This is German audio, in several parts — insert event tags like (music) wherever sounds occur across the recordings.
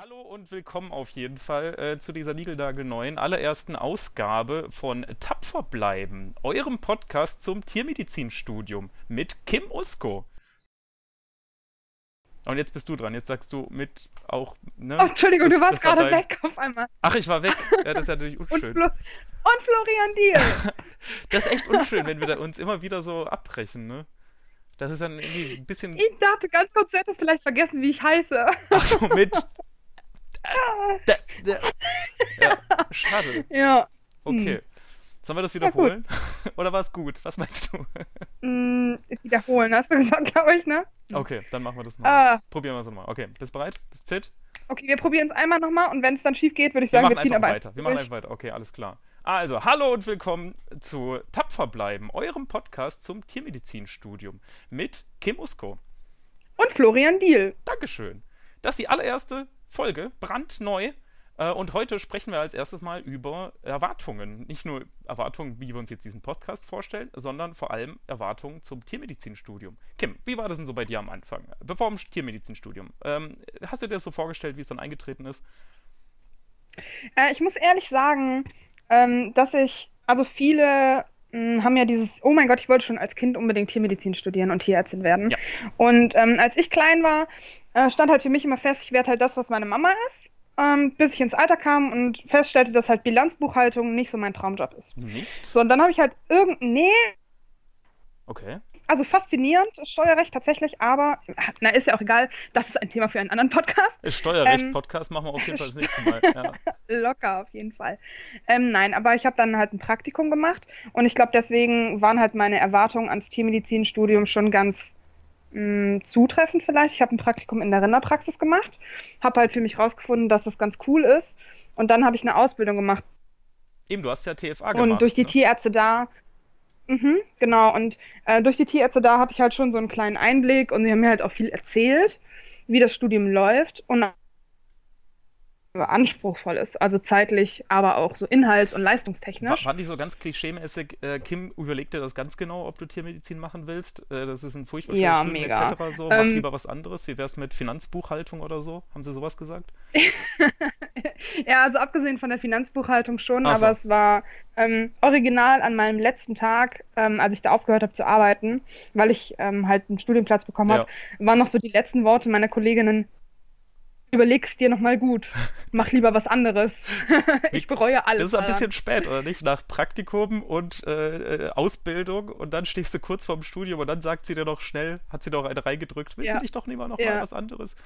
Hallo und willkommen auf jeden Fall äh, zu dieser Nigeldagel neuen allerersten Ausgabe von Tapfer bleiben, eurem Podcast zum Tiermedizinstudium mit Kim Usko. Und jetzt bist du dran. Jetzt sagst du mit auch. Ne? Oh, Entschuldigung, das, du warst gerade dein... weg auf einmal. Ach, ich war weg. Ja, das ist natürlich (laughs) unschön. Und, Flo und Florian Diel. (laughs) das ist echt unschön, wenn wir da uns immer wieder so abbrechen, ne? Das ist dann irgendwie ein bisschen. Ich dachte ganz kurz, du hättest vielleicht vergessen, wie ich heiße. Ach so, mit ja, schade. (laughs) Ja. Okay. Hm. Sollen wir das wiederholen? (laughs) Oder war es gut? Was meinst du? (laughs) Mm, wiederholen, hast du gesagt, glaube ich, ne? Okay, dann machen wir das nochmal. Uh, probieren wir es nochmal. Okay, bist bereit? Bist fit? Okay, wir probieren es einmal nochmal und wenn es dann schief geht, würde ich sagen, wir, wir ziehen aber weiter. Wir machen einfach weiter. Okay, alles klar. Also, hallo und willkommen zu Tapfer bleiben, eurem Podcast zum Tiermedizinstudium mit Kim Usko. Und Florian Diel. Dankeschön. Das ist die allererste Folge, brandneu. Äh, und heute sprechen wir als erstes mal über Erwartungen. Nicht nur Erwartungen, wie wir uns jetzt diesen Podcast vorstellen, sondern vor allem Erwartungen zum Tiermedizinstudium. Kim, wie war das denn so bei dir am Anfang, bevor dem Tiermedizinstudium? Ähm, hast du dir das so vorgestellt, wie es dann eingetreten ist? Äh, ich muss ehrlich sagen, ähm, dass ich, also viele haben ja dieses, oh mein Gott, ich wollte schon als Kind unbedingt Tiermedizin studieren und Tierärztin werden. Ja. Und ähm, als ich klein war, äh, stand halt für mich immer fest, ich werde halt das, was meine Mama ist, ähm, bis ich ins Alter kam und feststellte, dass halt Bilanzbuchhaltung nicht so mein Traumjob ist. Nicht? So, und dann habe ich halt irgendein, nee. Okay. Also faszinierend, Steuerrecht tatsächlich, aber na, ist ja auch egal, das ist ein Thema für einen anderen Podcast. Steuerrecht-Podcast ähm, machen wir auf jeden Fall das (laughs) nächste Mal. Ja. Locker, auf jeden Fall. Ähm, nein, aber ich habe dann halt ein Praktikum gemacht und ich glaube, deswegen waren halt meine Erwartungen ans Tiermedizinstudium schon ganz mh, zutreffend vielleicht. Ich habe ein Praktikum in der Rinderpraxis gemacht, habe halt für mich rausgefunden, dass das ganz cool ist. Und dann habe ich eine Ausbildung gemacht. Eben, du hast ja TFA gemacht. Und durch die ne? Tierärzte da. Mhm, genau, und äh, durch die Tierärzte da hatte ich halt schon so einen kleinen Einblick und sie haben mir halt auch viel erzählt, wie das Studium läuft. Und anspruchsvoll ist, also zeitlich, aber auch so inhalts- und leistungstechnisch. War, waren die so ganz klischeemäßig, äh, Kim überlegt dir das ganz genau, ob du Tiermedizin machen willst? Äh, das ist ein furchtbar ja, mega. etc. So, mach ähm, lieber was anderes. Wie wär's mit Finanzbuchhaltung oder so? Haben sie sowas gesagt? (laughs) ja, also abgesehen von der Finanzbuchhaltung schon, Ach aber so. es war ähm, original an meinem letzten Tag, ähm, als ich da aufgehört habe zu arbeiten, weil ich ähm, halt einen Studienplatz bekommen habe, ja. waren noch so die letzten Worte meiner Kolleginnen, überleg's dir nochmal gut. Mach lieber was anderes. (laughs) ich bereue alles. Das ist ein bisschen spät, oder nicht? Nach Praktikum und äh, äh, Ausbildung und dann stehst du kurz vorm Studium und dann sagt sie dir noch schnell, hat sie doch eine reingedrückt, willst ja. du nicht doch lieber noch ja. mal was anderes?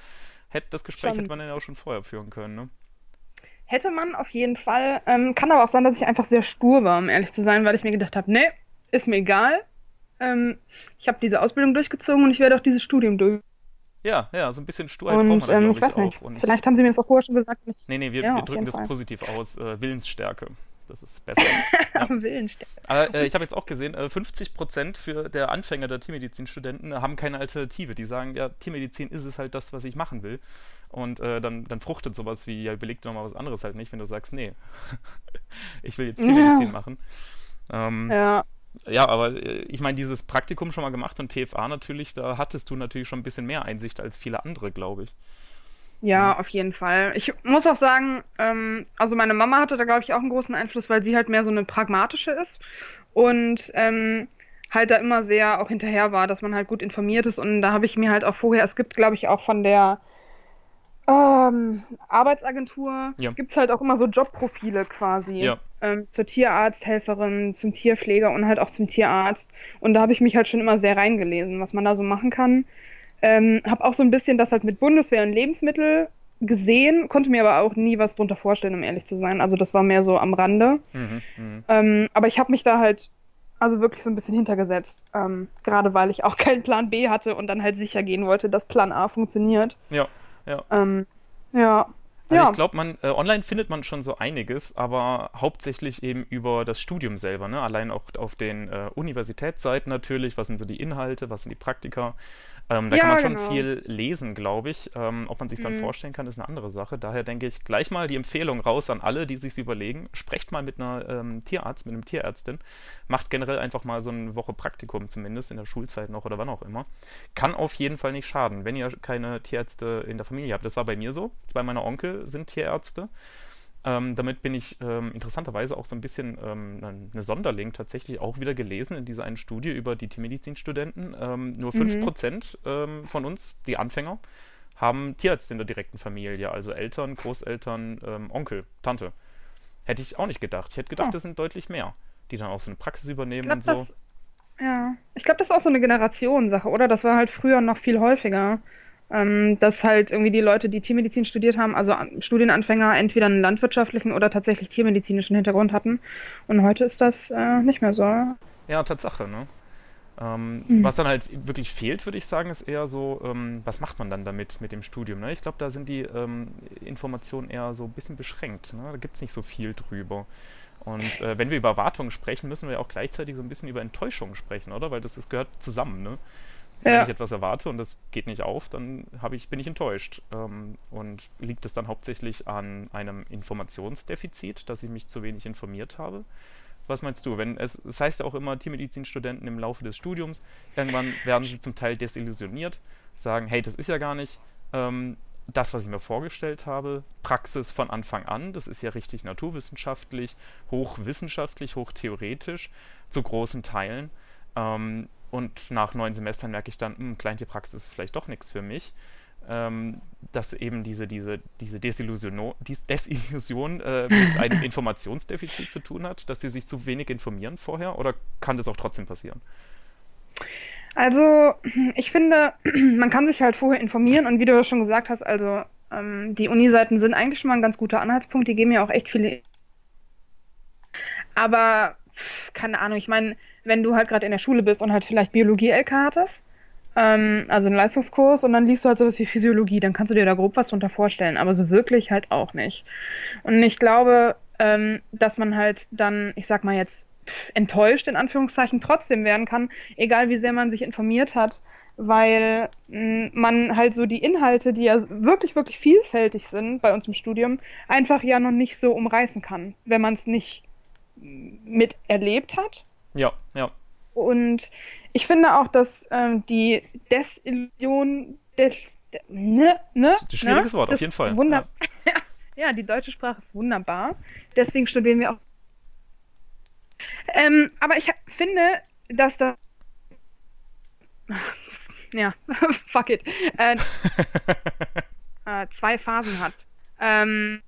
Hätte, das Gespräch schon. hätte man ja auch schon vorher führen können, ne? Hätte man auf jeden Fall. Ähm, kann aber auch sein, dass ich einfach sehr stur war, um ehrlich zu sein, weil ich mir gedacht habe, nee, ist mir egal. Ähm, ich habe diese Ausbildung durchgezogen und ich werde auch dieses Studium durch ja, ja, so ein bisschen Sturheit und, braucht man ähm, ich, weiß nicht. Und Vielleicht haben Sie mir das auch vorher schon gesagt. Nicht. Nee, nee, wir, ja, wir drücken das Fall. positiv aus. Äh, Willensstärke. Das ist (laughs) besser. ja. Willensstärke. Aber äh, ich habe jetzt auch gesehen, äh, 50 Prozent für der Anfänger der Tiermedizinstudenten haben keine Alternative. Die sagen, ja, Tiermedizin ist es halt das, was ich machen will. Und äh, dann, dann fruchtet sowas wie, ja, überleg dir nochmal was anderes halt nicht, wenn du sagst, nee, (laughs) ich will jetzt Tiermedizin ja. machen. Ähm, ja. Ja, aber äh, ich meine, dieses Praktikum schon mal gemacht und TFA natürlich, da hattest du natürlich schon ein bisschen mehr Einsicht als viele andere, glaube ich. Ja, mhm. auf jeden Fall. Ich muss auch sagen, ähm, also meine Mama hatte da, glaube ich, auch einen großen Einfluss, weil sie halt mehr so eine pragmatische ist und ähm, halt da immer sehr auch hinterher war, dass man halt gut informiert ist. Und da habe ich mir halt auch vorher, es gibt, glaube ich, auch von der ähm, Arbeitsagentur ja. gibt es halt auch immer so Jobprofile quasi. Ja. Ähm, zur Tierarzthelferin, zum Tierpfleger und halt auch zum Tierarzt. Und da habe ich mich halt schon immer sehr reingelesen, was man da so machen kann. Ähm, habe auch so ein bisschen das halt mit Bundeswehr und Lebensmittel gesehen, konnte mir aber auch nie was drunter vorstellen, um ehrlich zu sein. Also das war mehr so am Rande. Mhm, mh. ähm, aber ich habe mich da halt also wirklich so ein bisschen hintergesetzt. Ähm, gerade weil ich auch (laughs) keinen Plan B hatte und dann halt sicher gehen wollte, dass Plan A funktioniert. Ja ja. Ähm, ja. Also ja. ich glaube, man äh, online findet man schon so einiges, aber hauptsächlich eben über das Studium selber. Ne? Allein auch auf den äh, Universitätsseiten natürlich, was sind so die Inhalte, was sind die Praktika. Ähm, da Ja, kann man schon genau. viel lesen, glaube ich. Ähm, ob man sich dann Mhm. vorstellen kann, ist eine andere Sache. Daher denke ich gleich mal die Empfehlung raus an alle, die sich überlegen. Sprecht mal mit einer ähm, Tierarzt, mit einem Tierärztin. Macht generell einfach mal so eine Woche Praktikum zumindest in der Schulzeit noch oder wann auch immer. Kann auf jeden Fall nicht schaden, wenn ihr keine Tierärzte in der Familie habt. Das war bei mir so. Zwei meiner Onkel sind Tierärzte. Ähm, damit bin ich ähm, interessanterweise auch so ein bisschen ähm, ein- eine Sonderling tatsächlich auch wieder gelesen in dieser einen Studie über die Tiermedizinstudenten. Ähm, nur 5% ähm, von uns, die Anfänger, haben Tierärzte in der direkten Familie, also Eltern, Großeltern, ähm, Onkel, Tante. Hätte ich auch nicht gedacht. Ich hätte gedacht, Oh. das sind deutlich mehr, die dann auch so eine Praxis übernehmen glaube, und so. das, ja, ich glaube, das ist auch so eine Generationssache, oder? Das war halt früher noch viel häufiger, ähm, dass halt irgendwie die Leute, die Tiermedizin studiert haben, also An- Studienanfänger, entweder einen landwirtschaftlichen oder tatsächlich tiermedizinischen Hintergrund hatten. Und heute ist das äh, nicht mehr so. Ja, Tatsache, ne? Ähm, Mhm. Was dann halt wirklich fehlt, würde ich sagen, ist eher so, ähm, was macht man dann damit mit dem Studium? Ne? Ich glaube, da sind die ähm, Informationen eher so ein bisschen beschränkt. Ne? Da gibt es nicht so viel drüber. Und äh, wenn wir über Erwartungen sprechen, müssen wir auch gleichzeitig so ein bisschen über Enttäuschungen sprechen, oder? Weil das, das gehört zusammen, ne? Wenn Ja. ich etwas erwarte und das geht nicht auf, dann ich, bin ich enttäuscht. Ähm, und liegt es dann hauptsächlich an einem Informationsdefizit, dass ich mich zu wenig informiert habe? Was meinst du? Wenn es, es heißt ja auch immer, Tiermedizinstudenten im Laufe des Studiums, irgendwann werden sie zum Teil desillusioniert, sagen, hey, das ist ja gar nicht ähm, das, was ich mir vorgestellt habe. Praxis von Anfang an, das ist ja richtig naturwissenschaftlich, hochwissenschaftlich, hochtheoretisch, zu großen Teilen. Ähm, und nach neun Semestern merke ich dann, hm, Kleintierpraxis ist vielleicht doch nichts für mich. Ähm, dass eben diese, diese, diese Desillusion, Desillusion äh, mit einem (laughs) Informationsdefizit zu tun hat, dass sie sich zu wenig informieren vorher? Oder kann das auch trotzdem passieren? Also, ich finde, (clears throat) man kann sich halt vorher informieren und wie du schon gesagt hast, also ähm, die Uni-Seiten sind eigentlich schon mal ein ganz guter Anhaltspunkt. Die geben ja auch echt viele. Aber keine Ahnung, ich meine, wenn du halt gerade in der Schule bist und halt vielleicht Biologie-LK hattest, ähm, also einen Leistungskurs, und dann liest du halt sowas wie Physiologie, dann kannst du dir da grob was drunter vorstellen, aber so wirklich halt auch nicht. Und ich glaube, ähm, dass man halt dann, ich sag mal jetzt, enttäuscht in Anführungszeichen trotzdem werden kann, egal wie sehr man sich informiert hat, weil mh, man halt so die Inhalte, die ja wirklich, wirklich vielfältig sind bei uns im Studium, einfach ja noch nicht so umreißen kann, wenn man es nicht mh, miterlebt hat. Ja, ja. Und ich finde auch, dass ähm, die Desillusion, des, de, ne, ne, Das ist ein schwieriges ne, Wort, auf jeden Fall. Wunder (laughs) ja, die deutsche Sprache ist wunderbar. Deswegen studieren wir auch. Ähm, aber ich finde, dass das. (laughs) Ja, (laughs) fuck it. Äh, äh, zwei Phasen hat. Ähm,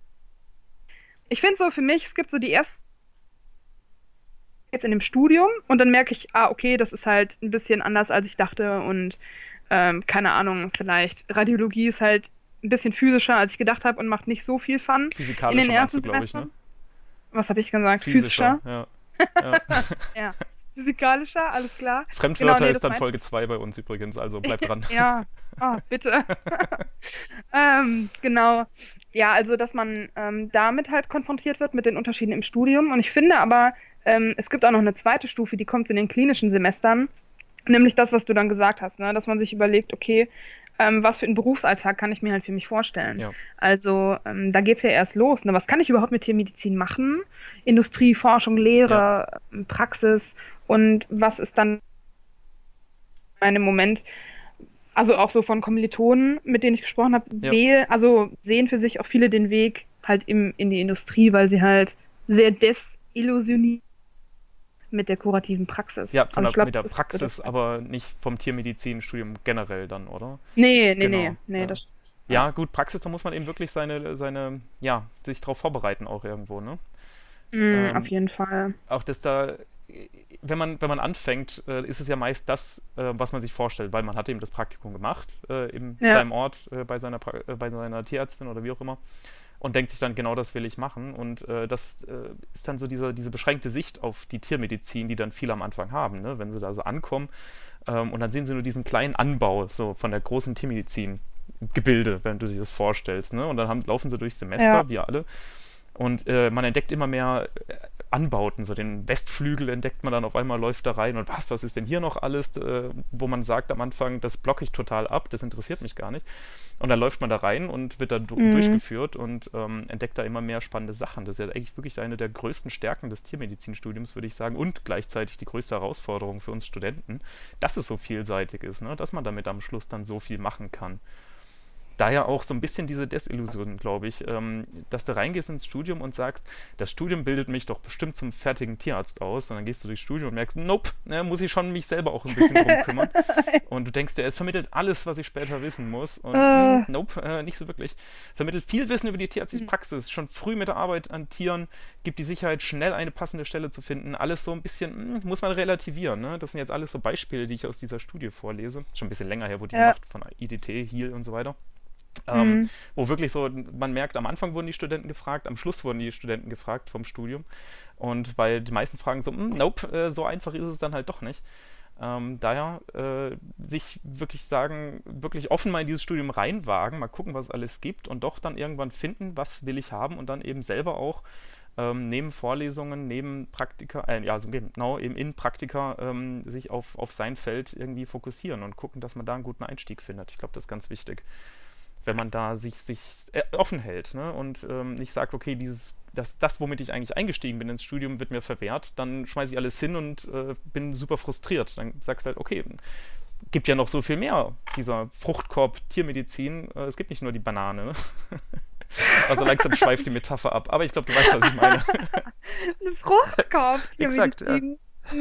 ich finde so für mich, es gibt so die erste jetzt in dem Studium und dann merke ich, ah, okay, das ist halt ein bisschen anders, als ich dachte und ähm, keine Ahnung, vielleicht Radiologie ist halt ein bisschen physischer, als ich gedacht habe und macht nicht so viel Fun. Physikalischer in den ersten glaube ich, ne? Was habe ich gesagt? Physischer, ja. (laughs) ja. Ja. Physikalischer, alles klar. Fremdwörter Genau, nee, ist dann Folge 2 bei uns übrigens, also bleibt dran. (laughs) Ja, oh, bitte. (laughs) ähm, genau. Ja, also dass man ähm, damit halt konfrontiert wird mit den Unterschieden im Studium. Und ich finde aber, ähm, es gibt auch noch eine zweite Stufe, die kommt in den klinischen Semestern. Nämlich das, was du dann gesagt hast, ne? dass man sich überlegt, okay, ähm, was für einen Berufsalltag kann ich mir halt für mich vorstellen. Ja. Also ähm, da geht's ja erst los. Ne? Was kann ich überhaupt mit Tiermedizin machen? Industrie, Forschung, Lehre, Praxis und was ist dann in einem Moment, also auch so von Kommilitonen, mit denen ich gesprochen habe, Ja. also sehen für sich auch viele den Weg halt im, in die Industrie, weil sie halt sehr desillusioniert mit der kurativen Praxis. Ja, von Also der, glaub, mit der Praxis, aber nicht vom Tiermedizinstudium generell dann, oder? Nee, nee, Genau, nee, nee, ja. das Ja, gut, Praxis, da muss man eben wirklich seine, seine, ja, sich drauf vorbereiten auch irgendwo, ne? mm, Ähm, auf jeden Fall. Auch dass da, wenn man, wenn man anfängt, äh, ist es ja meist das, äh, was man sich vorstellt, weil man hat eben das Praktikum gemacht, äh, in Ja. seinem Ort, äh, bei, seiner, pra- äh, bei seiner Tierärztin oder wie auch immer. Und denkt sich dann, genau das will ich machen. Und äh, das äh, ist dann so diese, diese beschränkte Sicht auf die Tiermedizin, die dann viele am Anfang haben, ne? wenn sie da so ankommen. Ähm, und dann sehen sie nur diesen kleinen Anbau so von der großen Tiermedizin. Gebilde, wenn du dir das vorstellst. Ne? Und dann haben, laufen sie durchs Semester, Ja. wir alle. Und äh, man entdeckt immer mehr äh, Anbauten. So den Westflügel entdeckt man dann auf einmal, läuft da rein und was, was ist denn hier noch alles, äh, wo man sagt am Anfang, das blocke ich total ab, das interessiert mich gar nicht. Und dann läuft man da rein und wird da mhm. durchgeführt und ähm, entdeckt da immer mehr spannende Sachen. Das ist ja eigentlich wirklich eine der größten Stärken des Tiermedizinstudiums, würde ich sagen, und gleichzeitig die größte Herausforderung für uns Studenten, dass es so vielseitig ist, ne? dass man damit am Schluss dann so viel machen kann daher auch so ein bisschen diese Desillusion, glaube ich, ähm, dass du reingehst ins Studium und sagst, das Studium bildet mich doch bestimmt zum fertigen Tierarzt aus. Und dann gehst du durchs Studium und merkst, nope, ne, muss ich schon mich selber auch ein bisschen drum kümmern. (laughs) und du denkst dir, es vermittelt alles, was ich später wissen muss. Und uh. mh, nope, äh, nicht so wirklich. Vermittelt viel Wissen über die tierärztliche hm. Praxis, schon früh mit der Arbeit an Tieren, gibt die Sicherheit, schnell eine passende Stelle zu finden. Alles so ein bisschen, mh, hm, muss man relativieren. Ne? Das sind jetzt alles so Beispiele, die ich aus dieser Studie vorlese. Schon ein bisschen länger her, wo die ja. macht von IDT, Heal und so weiter. Ähm, mhm. Wo wirklich so, man merkt, am Anfang wurden die Studenten gefragt, am Schluss wurden die Studenten gefragt vom Studium. Und weil die meisten fragen so, hm, nope, äh, so einfach ist es dann halt doch nicht. Ähm, daher äh, sich wirklich sagen, wirklich offen mal in dieses Studium reinwagen, mal gucken, was es alles gibt und doch dann irgendwann finden, was will ich haben und dann eben selber auch ähm, neben Vorlesungen, neben Praktika, äh, ja, so genau, eben in Praktika ähm, sich auf, auf sein Feld irgendwie fokussieren und gucken, dass man da einen guten Einstieg findet. Ich glaube, das ist ganz wichtig wenn man da sich, sich äh, offen hält ne? und ähm, nicht sagt, okay, dieses, das, das, womit ich eigentlich eingestiegen bin ins Studium, wird mir verwehrt, dann schmeiße ich alles hin und äh, bin super frustriert. Dann sagst du halt, okay, gibt ja noch so viel mehr dieser Fruchtkorb Tiermedizin. Äh, es gibt nicht nur die Banane. Ne? (laughs) Also langsam schweift die Metapher ab. Aber ich glaube, du weißt, was ich meine. (laughs) Eine Fruchtkorb. (laughs) Exakt. Ja.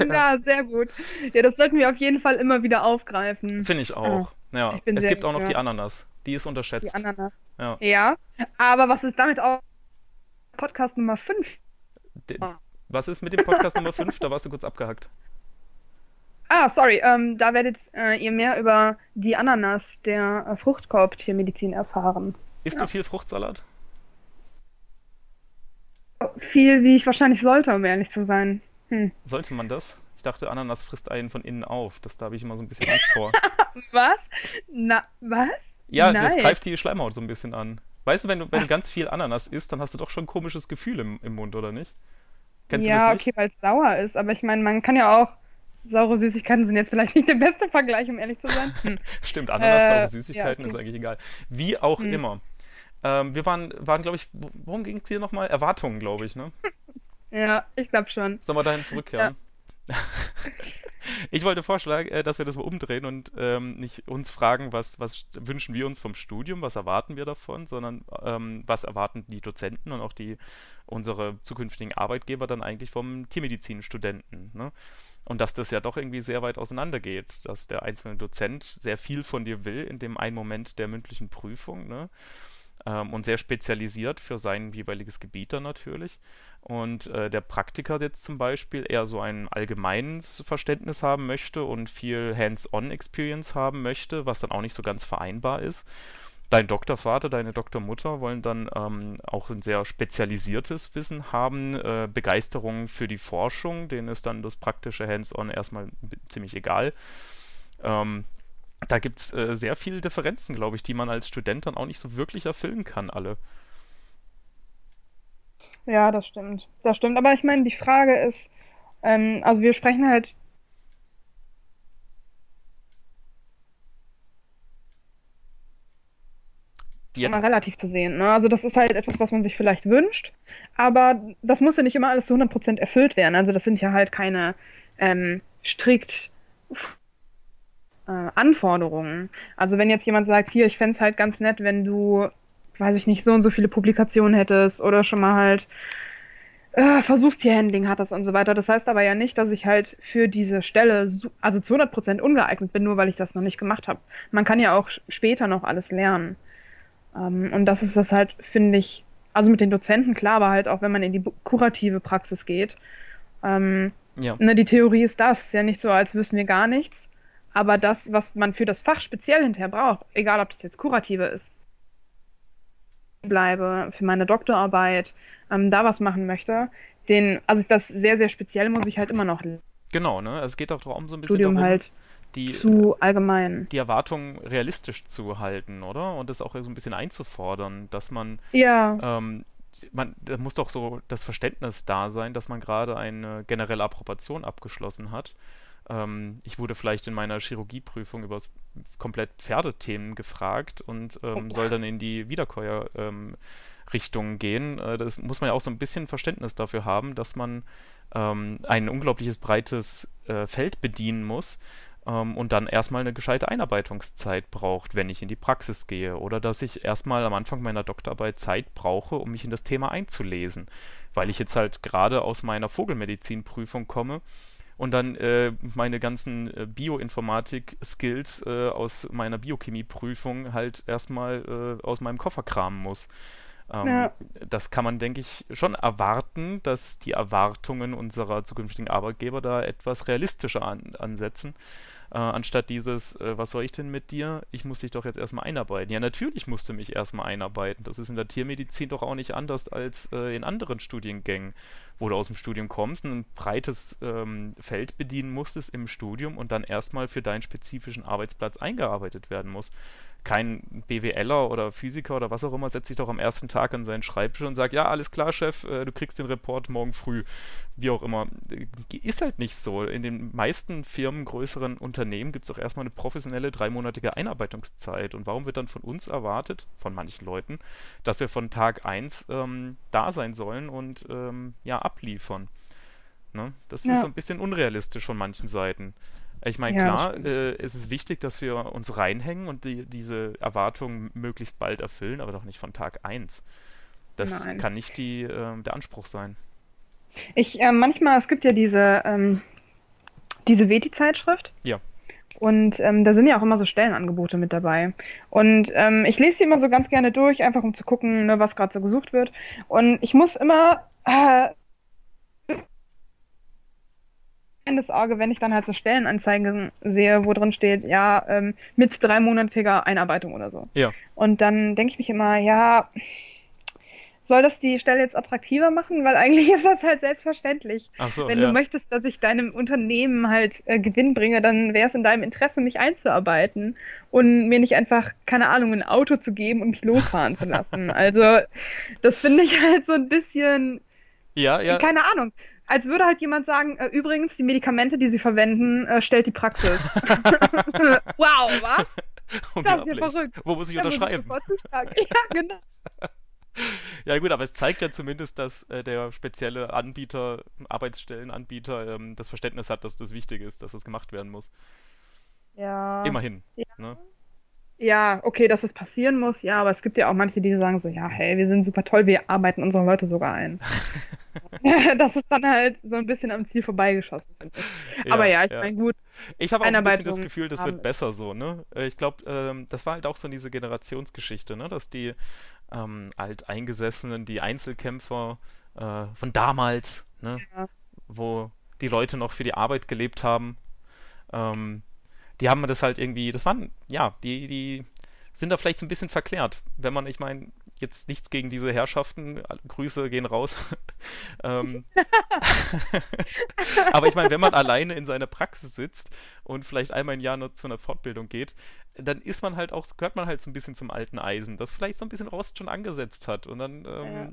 ja, sehr gut. Ja, das sollten wir auf jeden Fall immer wieder aufgreifen. Finde ich auch. Oh, ja. Ich es gibt auch noch die Ananas. Die ist unterschätzt. Die Ananas. Ja. ja. Aber was ist damit auch Podcast Nummer 5? Was ist mit dem Podcast Nummer 5? Da warst du kurz abgehackt. (laughs) Ah, sorry. Ähm, da werdet äh, ihr mehr über die Ananas der äh, Fruchtkorb-Tiermedizin erfahren. Isst ja. du viel Fruchtsalat? Viel, wie ich wahrscheinlich sollte, um ehrlich zu sein. Hm. Sollte man das? Ich dachte, Ananas frisst einen von innen auf. Das da habe ich immer so ein bisschen Angst vor. (laughs) was? Na, was? Ja, Nein. das greift die Schleimhaut so ein bisschen an. Weißt du, wenn du, wenn du ganz viel Ananas isst, dann hast du doch schon ein komisches Gefühl im, im Mund, oder nicht? Kennst ja, du das nicht? okay, weil es sauer ist. Aber ich meine, man kann ja auch. Saure Süßigkeiten sind jetzt vielleicht nicht der beste Vergleich, um ehrlich zu sein. (laughs) Hm. Stimmt, Ananas, äh, saure Süßigkeiten ja, okay. ist eigentlich egal. Wie auch hm. immer. Ähm, wir waren, waren glaube ich, worum ging es hier nochmal? Erwartungen, glaube ich, ne? (laughs) ja, ich glaube schon. Sollen wir dahin zurückkehren? Ja. (laughs) Ich wollte vorschlagen, äh, dass wir das mal umdrehen und ähm, nicht uns fragen, was, was wünschen wir uns vom Studium, was erwarten wir davon, sondern ähm, was erwarten die Dozenten und auch die unsere zukünftigen Arbeitgeber dann eigentlich vom Tiermedizinstudenten. Ne? Und dass das ja doch irgendwie sehr weit auseinander geht, dass der einzelne Dozent sehr viel von dir will in dem einen Moment der mündlichen Prüfung. Ne? Ähm, und sehr spezialisiert für sein jeweiliges Gebiet dann natürlich. Und äh, der Praktiker jetzt zum Beispiel eher so ein allgemeines Verständnis haben möchte und viel Hands-on-Experience haben möchte, was dann auch nicht so ganz vereinbar ist. Dein Doktorvater, deine Doktormutter wollen dann ähm, auch ein sehr spezialisiertes Wissen haben, äh, Begeisterung für die Forschung, denen ist dann das praktische Hands-on erstmal ziemlich egal. Ähm, da gibt es äh, sehr viele Differenzen, glaube ich, die man als Student dann auch nicht so wirklich erfüllen kann, alle. Ja, das stimmt. Das stimmt. Aber ich meine, die Frage ist, ähm, also wir sprechen halt. Ja. Mal relativ zu sehen. Ne? Also das ist halt etwas, was man sich vielleicht wünscht, aber das muss ja nicht immer alles zu 100% erfüllt werden. Also das sind ja halt keine ähm, strikt äh, Anforderungen. Also wenn jetzt jemand sagt, hier, ich fände es halt ganz nett, wenn du, weiß ich nicht, so und so viele Publikationen hättest oder schon mal halt äh, Versuchstierhandling hattest und so weiter. Das heißt aber ja nicht, dass ich halt für diese Stelle, also zu 100% ungeeignet bin, nur weil ich das noch nicht gemacht habe. Man kann ja auch später noch alles lernen. Ähm, und das ist das halt, finde ich, also mit den Dozenten klar, aber halt auch, wenn man in die kurative Praxis geht. Ähm, ja. ne, die Theorie ist das. Ist ja nicht so, als wüssten wir gar nichts. Aber das, was man für das Fach speziell hinterher braucht, egal ob das jetzt kurative ist, bleibe, für meine Doktorarbeit, ähm, da was machen möchte, den, also das sehr, sehr speziell muss ich halt immer noch Genau, ne? Es geht auch darum, so ein bisschen Studium darum, halt die, zu allgemein. die Erwartungen realistisch zu halten, oder? Und das auch so ein bisschen einzufordern, dass man ja. ähm, man, da muss doch so das Verständnis da sein, dass man gerade eine generelle Approbation abgeschlossen hat. Ähm, ich wurde vielleicht in meiner Chirurgieprüfung über komplett Pferdethemen gefragt und ähm, soll dann in die Wiederkäuer-Richtung ähm, gehen. Äh, das muss man ja auch so ein bisschen Verständnis dafür haben, dass man ähm, ein unglaubliches breites äh, Feld bedienen muss ähm, und dann erstmal eine gescheite Einarbeitungszeit braucht, wenn ich in die Praxis gehe. Oder dass ich erstmal am Anfang meiner Doktorarbeit Zeit brauche, um mich in das Thema einzulesen. Weil ich jetzt halt gerade aus meiner Vogelmedizinprüfung komme und dann äh, meine ganzen äh, Bioinformatik-Skills äh, aus meiner Biochemieprüfung halt erstmal äh, aus meinem Koffer kramen muss. Ähm, ja. Das kann man, denke ich, schon erwarten, dass die Erwartungen unserer zukünftigen Arbeitgeber da etwas realistischer an, ansetzen. Äh, anstatt dieses, äh, was soll ich denn mit dir? Ich muss dich doch jetzt erstmal einarbeiten. Ja, natürlich musst du mich erstmal einarbeiten. Das ist in der Tiermedizin doch auch nicht anders als äh, in anderen Studiengängen, wo du aus dem Studium kommst, ein breites ähm, Feld bedienen musstest im Studium und dann erstmal für deinen spezifischen Arbeitsplatz eingearbeitet werden muss kein BWLer oder Physiker oder was auch immer setzt sich doch am ersten Tag an seinen Schreibtisch und sagt, ja, alles klar, Chef, äh, du kriegst den Report morgen früh. Wie auch immer. Ist halt nicht so. In den meisten Firmen, größeren Unternehmen gibt es auch erstmal eine professionelle dreimonatige Einarbeitungszeit. Und warum wird dann von uns erwartet, von manchen Leuten, dass wir von Tag 1 ähm, da sein sollen und ähm, ja, abliefern? Ne? Das ja. ist so ein bisschen unrealistisch von manchen Seiten. Ich meine, ja, klar, äh, es ist wichtig, dass wir uns reinhängen und die, diese Erwartungen möglichst bald erfüllen, aber doch nicht von Tag 1. Das Nein. kann nicht die, äh, der Anspruch sein. Ich, äh, manchmal, es gibt ja diese, ähm, diese Veti-Zeitschrift. Ja. Und ähm, da sind ja auch immer so Stellenangebote mit dabei. Und ähm, ich lese sie immer so ganz gerne durch, einfach um zu gucken, ne, was gerade so gesucht wird. Und ich muss immer äh, das Auge, wenn ich dann halt so Stellenanzeigen sehe, wo drin steht, ja, ähm, mit dreimonatiger Einarbeitung oder so. Ja. Und dann denke ich mich immer, ja, soll das die Stelle jetzt attraktiver machen? Weil eigentlich (laughs) ist das halt selbstverständlich. Ach so, Wenn ja. du möchtest, dass ich deinem Unternehmen halt äh, Gewinn bringe, dann wäre es in deinem Interesse, mich einzuarbeiten und mir nicht einfach, keine Ahnung, ein Auto zu geben und mich losfahren zu lassen. (laughs) Also, das finde ich halt so ein bisschen. Ja, ja. Keine Ahnung als würde halt jemand sagen, äh, übrigens, die Medikamente, die sie verwenden, äh, stellt die Praxis. (laughs) wow, was? (laughs) Das ist ja verrückt. Wo muss ich unterschreiben? (laughs) ja, genau. Ja gut, aber es zeigt ja zumindest, dass äh, der spezielle Anbieter, Arbeitsstellenanbieter, ähm, das Verständnis hat, dass das wichtig ist, dass das gemacht werden muss. Ja. Immerhin. Ja. Ne? Ja, okay, dass es passieren muss, ja, aber es gibt ja auch manche, die sagen so, ja, hey, wir sind super toll, wir arbeiten unsere Leute sogar ein. (laughs) das ist dann halt so ein bisschen am Ziel vorbeigeschossen, finde ich. Ja, aber ja, ich ja. meine, gut. Ich habe auch ein bisschen das Gefühl, das wird besser so, ne? Äh, ich glaube, ähm, das war halt auch so diese Generationsgeschichte, ne? Dass die ähm, alteingesessenen, die Einzelkämpfer äh, von damals, ne? Ja. Wo die Leute noch für die Arbeit gelebt haben, ähm, die haben das halt irgendwie, das waren, ja, die, die sind da vielleicht so ein bisschen verklärt. Wenn man, ich meine, jetzt nichts gegen diese Herrschaften, Grüße gehen raus. (laughs) ähm, (laughs) aber ich meine, wenn man alleine in seiner Praxis sitzt und vielleicht einmal im Jahr nur zu einer Fortbildung geht, dann ist man halt auch, gehört man halt so ein bisschen zum alten Eisen, das vielleicht so ein bisschen Rost schon angesetzt hat und dann ähm, ja.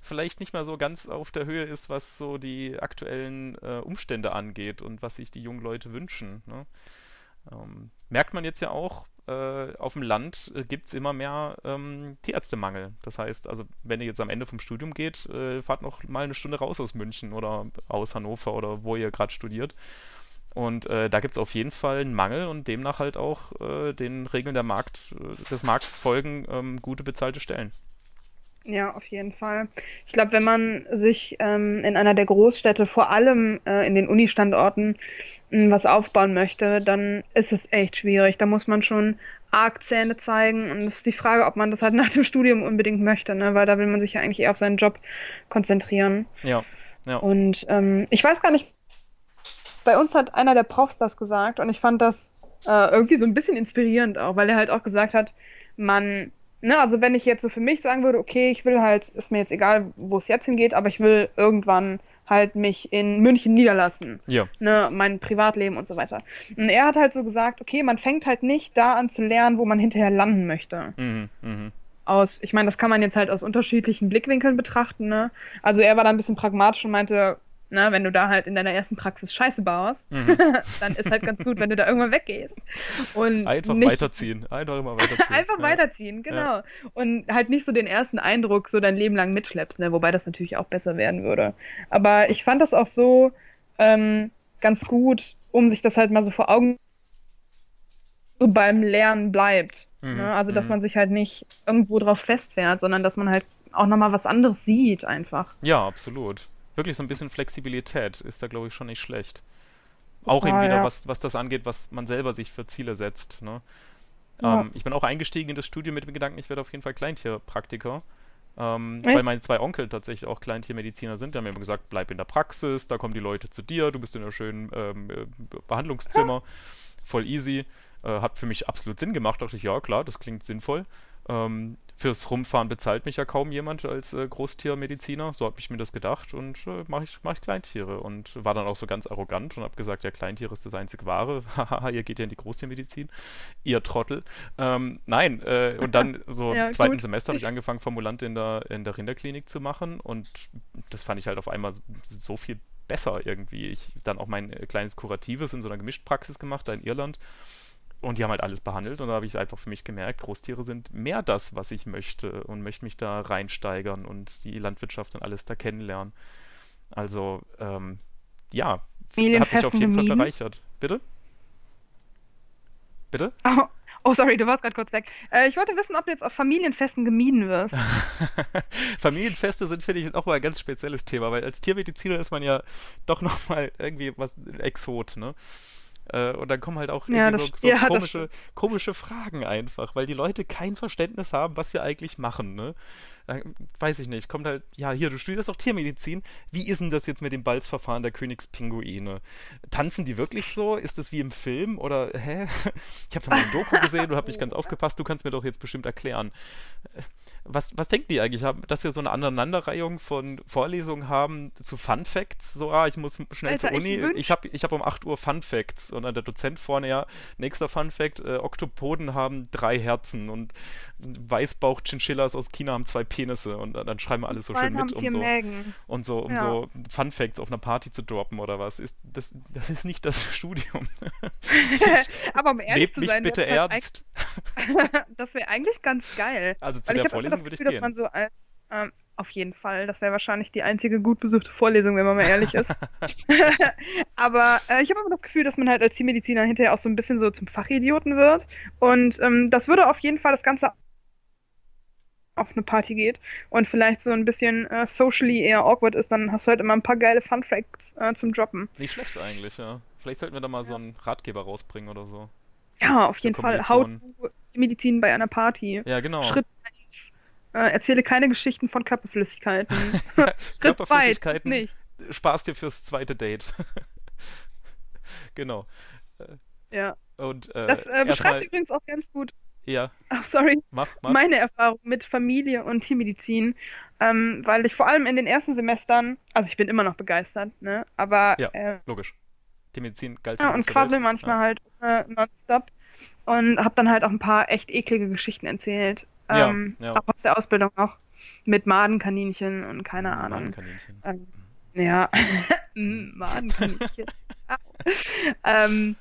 vielleicht nicht mehr so ganz auf der Höhe ist, was so die aktuellen äh, Umstände angeht und was sich die jungen Leute wünschen. Ne? Ähm, merkt man jetzt ja auch, äh, auf dem Land äh, gibt es immer mehr ähm, Tierärztemangel. Das heißt, also wenn ihr jetzt am Ende vom Studium geht, äh, fahrt noch mal eine Stunde raus aus München oder aus Hannover oder wo ihr gerade studiert. Und äh, da gibt es auf jeden Fall einen Mangel und demnach halt auch äh, den Regeln Markt, äh, des Markts folgen ähm, gute bezahlte Stellen. Ja, auf jeden Fall. Ich glaube, wenn man sich ähm, in einer der Großstädte, vor allem äh, in den Uni-Standorten, was aufbauen möchte, dann ist es echt schwierig. Da muss man schon arg Zähne zeigen und es ist die Frage, ob man das halt (laughs) nach dem Studium unbedingt möchte, ne? weil da will man sich ja eigentlich eher auf seinen Job konzentrieren. Ja. ja. Und ähm, ich weiß gar nicht, bei uns hat einer der Profs das gesagt und ich fand das äh, irgendwie so ein bisschen inspirierend auch, weil er halt auch gesagt hat, man Ne, also wenn ich jetzt so für mich sagen würde, okay, ich will halt, ist mir jetzt egal, wo es jetzt hingeht, aber ich will irgendwann halt mich in München niederlassen. Ja. Ne, mein Privatleben und so weiter. Und er hat halt so gesagt, okay, man fängt halt nicht da an zu lernen, wo man hinterher landen möchte. Mhm, mh. aus, ich meine, das kann man jetzt halt aus unterschiedlichen Blickwinkeln betrachten, ne? Also er war da ein bisschen pragmatisch und meinte, na, wenn du da halt in deiner ersten Praxis Scheiße baust, mhm. (laughs) dann ist halt ganz gut, wenn du da irgendwann weggehst. Und einfach nicht, weiterziehen. Einfach immer weiterziehen. (laughs) einfach ja. weiterziehen, genau. Ja. Und halt nicht so den ersten Eindruck so dein Leben lang mitschleppst, ne? wobei das natürlich auch besser werden würde. Aber ich fand das auch so ähm, ganz gut, um sich das halt mal so vor Augen so beim Lernen bleibt. Mhm. Ne? Also, dass mhm. man sich halt nicht irgendwo drauf festfährt, sondern dass man halt auch nochmal was anderes sieht einfach. Ja, absolut wirklich so ein bisschen Flexibilität ist da, glaube ich, schon nicht schlecht. Auch eben wieder, ja. was, was das angeht, was man selber sich für Ziele setzt. Ne? Ja. Ähm, ich bin auch eingestiegen in das Studium mit dem Gedanken, ich werde auf jeden Fall Kleintierpraktiker. Ähm, weil meine zwei Onkel tatsächlich auch Kleintiermediziner sind. Die haben mir immer gesagt, bleib in der Praxis, da kommen die Leute zu dir, du bist in einem schönen ähm, äh, Behandlungszimmer. (laughs) Voll easy. Äh, hat für mich absolut Sinn gemacht. Dachte ich, ja klar, das klingt sinnvoll. Ähm, fürs Rumfahren bezahlt mich ja kaum jemand als äh, Großtiermediziner. So habe ich mir das gedacht und äh, mache ich, mach ich Kleintiere. Und war dann auch so ganz arrogant und habe gesagt, ja, Kleintiere ist das einzig Wahre. (laughs) Haha, ihr geht ja in die Großtiermedizin. Ihr Trottel. Ähm, nein, äh, und dann (laughs) so ja, im zweiten gut. Semester habe ich (laughs) angefangen, Formulant in der, in der Rinderklinik zu machen. Und das fand ich halt auf einmal so viel besser irgendwie. Ich dann auch mein äh, kleines Kuratives in so einer Gemischtpraxis gemacht, da in Irland. Und die haben halt alles behandelt und da habe ich einfach für mich gemerkt, Großtiere sind mehr das, was ich möchte und möchte mich da reinsteigern und die Landwirtschaft und alles da kennenlernen. Also, ähm, ja, hat mich auf jeden Fall bereichert. Bitte? Bitte? (laughs) Oh, oh sorry, du warst gerade kurz weg. Äh, ich wollte wissen, ob du jetzt auf Familienfesten gemieden wirst. (laughs) Familienfeste sind, finde ich, auch mal ein ganz spezielles Thema, weil als Tiermediziner ist man ja doch nochmal irgendwie was Exot, ne? Äh, und dann kommen halt auch ja, so, so (laughs) ja, komische, komische Fragen einfach, weil die Leute kein Verständnis haben, was wir eigentlich machen. Ne? Äh, weiß ich nicht, kommt halt, ja, hier, du studierst auch Tiermedizin. Wie ist denn das jetzt mit dem Balzverfahren der Königspinguine? Tanzen die wirklich so? Ist das wie im Film? Oder, hä? (laughs) Ich habe da mal ein Doku gesehen und habe nicht ganz aufgepasst. Du kannst mir doch jetzt bestimmt erklären. Was, was denken die eigentlich? Dass wir so eine Aneinanderreihung von Vorlesungen haben zu Fun Facts? So, ah, ich muss schnell Alter, zur Uni. Ich, ich habe ich hab um 8 Uhr Fun Facts. Und dann der Dozent vorne, ja, nächster Fun Fact, äh, Oktopoden haben drei Herzen und Weißbauch-Chinchillas aus China haben zwei Penisse und dann schreiben wir alles so schön mit, um so, und so, um ja. so Fun Facts auf einer Party zu droppen oder was. Ist, das, das ist nicht das (laughs) Studium. (laughs) Aber um ehrlich Lebt zu mich sein, bitte ernst. (laughs) das wäre eigentlich ganz geil. Also zu Weil der Vorlesung würde ich gehen. Dass man so als, ähm, auf jeden Fall. Das wäre wahrscheinlich die einzige gut besuchte Vorlesung, wenn man mal ehrlich ist. Aber äh, ich habe immer das Gefühl, dass man halt als Tiermediziner hinterher auch so ein bisschen so zum Fachidioten wird. Und ähm, das würde auf jeden Fall das Ganze auf eine Party geht und vielleicht so ein bisschen äh, socially eher awkward ist, dann hast du halt immer ein paar geile Fun Facts äh, zum Droppen. Nicht schlecht eigentlich, ja. Vielleicht sollten wir da mal ja. so einen Ratgeber rausbringen oder so. Ja, auf jeden Fall. To Medizin bei einer Party. Ja, genau. Schritt 1. Äh, erzähle keine Geschichten von Körperflüssigkeiten. (laughs) (laughs) Schritt 2. Nicht. Spaß dir fürs zweite Date. (laughs) genau. Ja. Und, äh, das äh, beschreibt übrigens auch ganz gut, ja. Ach, sorry. Mach, mach. Meine Erfahrung mit Familie und Tiermedizin, ähm, weil ich vor allem in den ersten Semestern, also ich bin immer noch begeistert, ne, aber. Ja, äh, logisch. Tiermedizin, geil. Ja, und quasi manchmal ja. halt äh, nonstop und hab dann halt auch ein paar echt eklige Geschichten erzählt. Ähm, ja, ja. Auch aus der Ausbildung auch. Mit Madenkaninchen und keine Ahnung. Madenkaninchen. Ähm, ja. (laughs) Madenkaninchen. (laughs) ähm,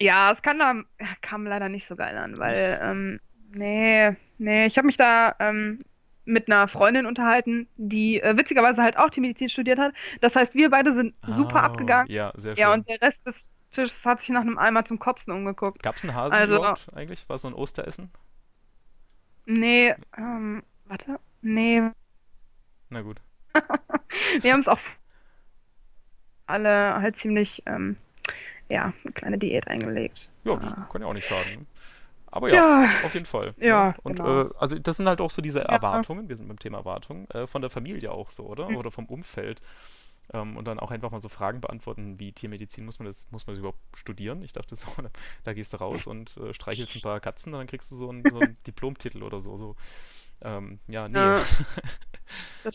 ja, es kann da, kam leider nicht so geil an, weil, ähm, nee, nee, ich habe mich da ähm, mit einer Freundin unterhalten, die äh, witzigerweise halt auch die Medizin studiert hat. Das heißt, wir beide sind super oh, abgegangen. Ja, sehr schön. Ja, und der Rest des Tisches hat sich nach einem Eimer zum Kotzen umgeguckt. Gab es einen Hasen also, überhaupt eigentlich? War so ein Osteressen? Nee, ähm, warte, nee. Na gut. (laughs) wir haben es auch alle halt ziemlich ähm, ja, eine kleine Diät eingelegt. Ja, das ah. kann ja auch nicht schaden. Aber ja, ja, auf jeden Fall. Ja, ne? und genau. äh, also das sind halt auch so diese Erwartungen, wir sind beim Thema Erwartungen, äh, von der Familie auch so, oder? Mhm. Oder vom Umfeld. Ähm, und dann auch einfach mal so Fragen beantworten, wie Tiermedizin, muss man das, muss man das überhaupt studieren? Ich dachte so, (laughs) da gehst du raus und äh, streichelst ein paar Katzen und dann kriegst du so einen, so einen (laughs) Diplomtitel oder so. so. Ähm, ja, nee. Ja. (laughs)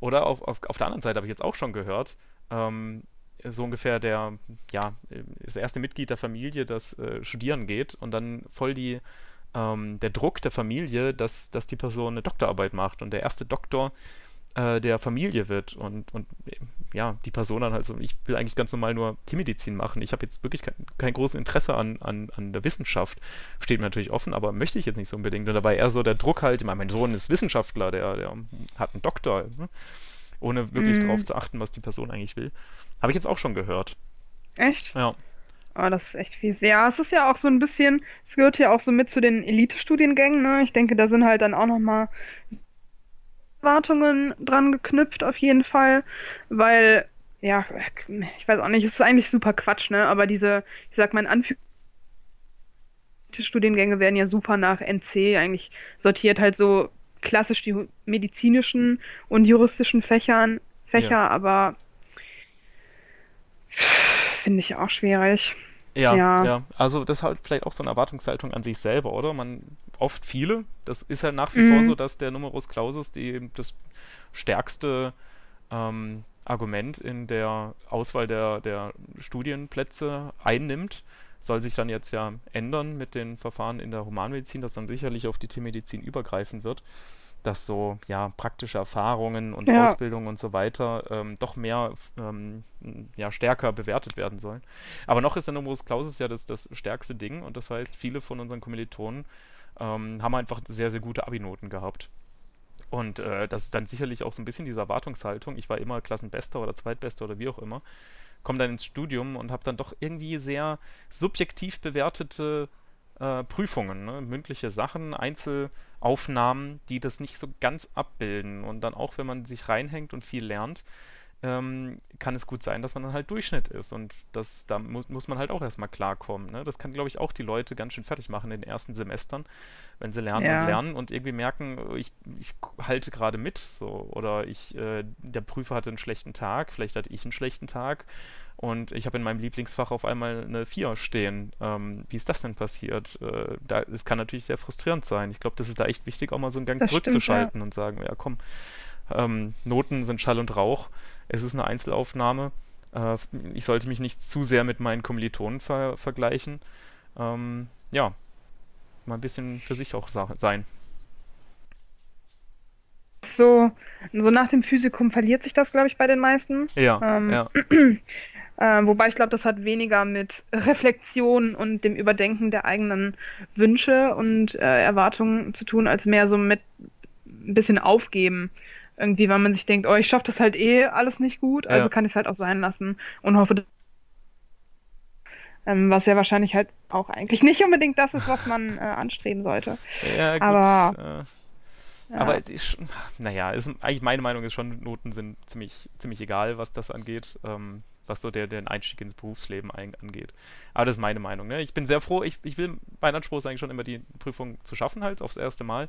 oder auf, auf, auf der anderen Seite habe ich jetzt auch schon gehört, ähm, so ungefähr der, ja, das erste Mitglied der Familie, das äh, studieren geht und dann voll die ähm, der Druck der Familie, dass, dass die Person eine Doktorarbeit macht und der erste Doktor äh, der Familie wird und, und ja, die Person dann halt so, ich will eigentlich ganz normal nur Tiermedizin machen. Ich habe jetzt wirklich kein, kein großes Interesse an, an, an der Wissenschaft. Steht mir natürlich offen, aber möchte ich jetzt nicht so unbedingt. Und dabei eher so der Druck halt, mein Sohn ist Wissenschaftler, der, der hat einen Doktor, ne? Ohne wirklich mm. darauf zu achten, was die Person eigentlich will. Habe ich jetzt auch schon gehört. Echt? Ja. Oh, das ist echt fies. Ja, es ist ja auch so ein bisschen, es gehört ja auch so mit zu den Elite-Studiengängen, ne? Ich denke, da sind halt dann auch nochmal Erwartungen dran geknüpft, auf jeden Fall, weil, ja, ich weiß auch nicht, es ist eigentlich super Quatsch, ne? Aber diese, ich sag mal in Anführungszeichen, Studiengänge werden ja super nach NC eigentlich sortiert, halt so klassisch die medizinischen und juristischen Fächern, Fächer, ja. aber finde ich auch schwierig. Ja, ja, ja, Also das ist halt vielleicht auch so eine Erwartungshaltung an sich selber, oder? Man oft viele. Das ist halt nach wie mhm. vor so, dass der Numerus Clausus die, das stärkste ähm, Argument in der Auswahl der, der Studienplätze einnimmt. Soll sich dann jetzt ja ändern mit den Verfahren in der Humanmedizin, das dann sicherlich auf die Tiermedizin übergreifen wird dass so ja praktische Erfahrungen und ja. Ausbildung und so weiter ähm, doch mehr ähm, ja stärker bewertet werden sollen. Aber noch ist der Numerus Clausus ja das, das stärkste Ding und das heißt, viele von unseren Kommilitonen ähm, haben einfach sehr, sehr gute Abi-Noten gehabt. Und äh, das ist dann sicherlich auch so ein bisschen diese Erwartungshaltung. Ich war immer Klassenbester oder Zweitbester oder wie auch immer. Komme dann ins Studium und habe dann doch irgendwie sehr subjektiv bewertete äh, Prüfungen, ne? mündliche Sachen, Einzelaufnahmen, die das nicht so ganz abbilden. Und dann auch, wenn man sich reinhängt und viel lernt, ähm, kann es gut sein, dass man dann halt Durchschnitt ist. Und das, da mu muss man halt auch erstmal klarkommen. Ne? Das kann, glaube ich, auch die Leute ganz schön fertig machen in den ersten Semestern, wenn sie lernen ja. und lernen und irgendwie merken, oh, ich, ich halte gerade mit. So. Oder ich, äh, der Prüfer hatte einen schlechten Tag, vielleicht hatte ich einen schlechten Tag. Und ich habe in meinem Lieblingsfach auf einmal eine 4 stehen. Ähm, wie ist das denn passiert? Äh, da, es kann natürlich sehr frustrierend sein. Ich glaube, das ist da echt wichtig, auch mal so einen Gang das zurückzuschalten stimmt, ja. und sagen, ja komm, ähm, Noten sind Schall und Rauch. Es ist eine Einzelaufnahme. Äh, ich sollte mich nicht zu sehr mit meinen Kommilitonen ver vergleichen. Ähm, ja, mal ein bisschen für sich auch sein. So, so nach dem Physikum verliert sich das, glaube ich, bei den meisten. Ja, ähm, ja. (clears throat) Äh, wobei ich glaube, das hat weniger mit Reflexion und dem Überdenken der eigenen Wünsche und äh, Erwartungen zu tun, als mehr so mit ein bisschen aufgeben irgendwie, weil man sich denkt, oh, ich schaffe das halt eh alles nicht gut, also ja. kann ich es halt auch sein lassen und hoffe, dass ähm, was ja wahrscheinlich halt auch eigentlich nicht unbedingt das ist, was man äh, anstreben sollte. Ja, gut. Aber, äh, ja. aber ist, naja, ist, eigentlich meine Meinung ist schon, Noten sind ziemlich, ziemlich egal, was das angeht, ähm, was so der, den Einstieg ins Berufsleben ein, angeht. Aber das ist meine Meinung. Ne? Ich bin sehr froh, ich, ich will, mein Anspruch ist eigentlich schon immer die Prüfung zu schaffen, halt aufs erste Mal.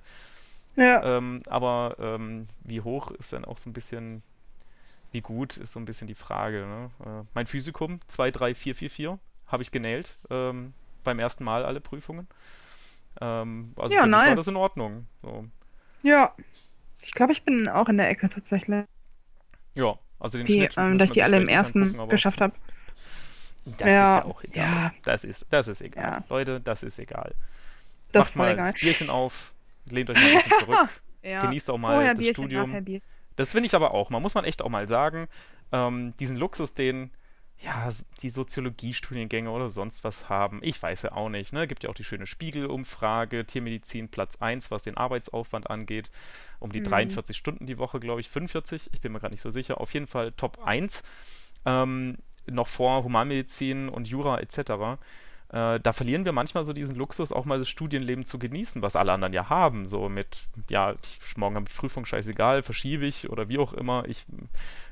Ja. Ähm, aber ähm, wie hoch ist dann auch so ein bisschen, wie gut ist so ein bisschen die Frage. Ne? Äh, mein Physikum 23444 habe ich genäht ähm, beim ersten Mal alle Prüfungen. Ähm, also ja, für nice. mich war das in Ordnung. So. Ja, ich glaube, ich bin auch in der Ecke tatsächlich. Ja, also den die, Schnitt. Ähm, dass ich die alle im ersten angucken, geschafft habe. Das ja, ist ja auch egal. Ja. Das, ist, das ist egal. Ja. Leute, das ist egal. Das Macht mal egal. das Bierchen auf, lehnt euch mal ein bisschen zurück. (laughs) ja. Genießt auch mal Vorher das Bierchen, Studium. Das finde ich aber auch. Man muss man echt auch mal sagen, ähm, diesen Luxus, den ja, die Soziologie-Studiengänge oder sonst was haben. Ich weiß ja auch nicht. Ne? Gibt ja auch die schöne Spiegelumfrage, Tiermedizin Platz 1, was den Arbeitsaufwand angeht. Um die mhm. 43 Stunden die Woche, glaube ich, 45. Ich bin mir gerade nicht so sicher. Auf jeden Fall Top 1. Ähm, noch vor Humanmedizin und Jura etc äh, da verlieren wir manchmal so diesen Luxus, auch mal das Studienleben zu genießen, was alle anderen ja haben. So mit, ja, ich, morgen habe ich Prüfung, scheißegal, verschiebe ich oder wie auch immer. Ich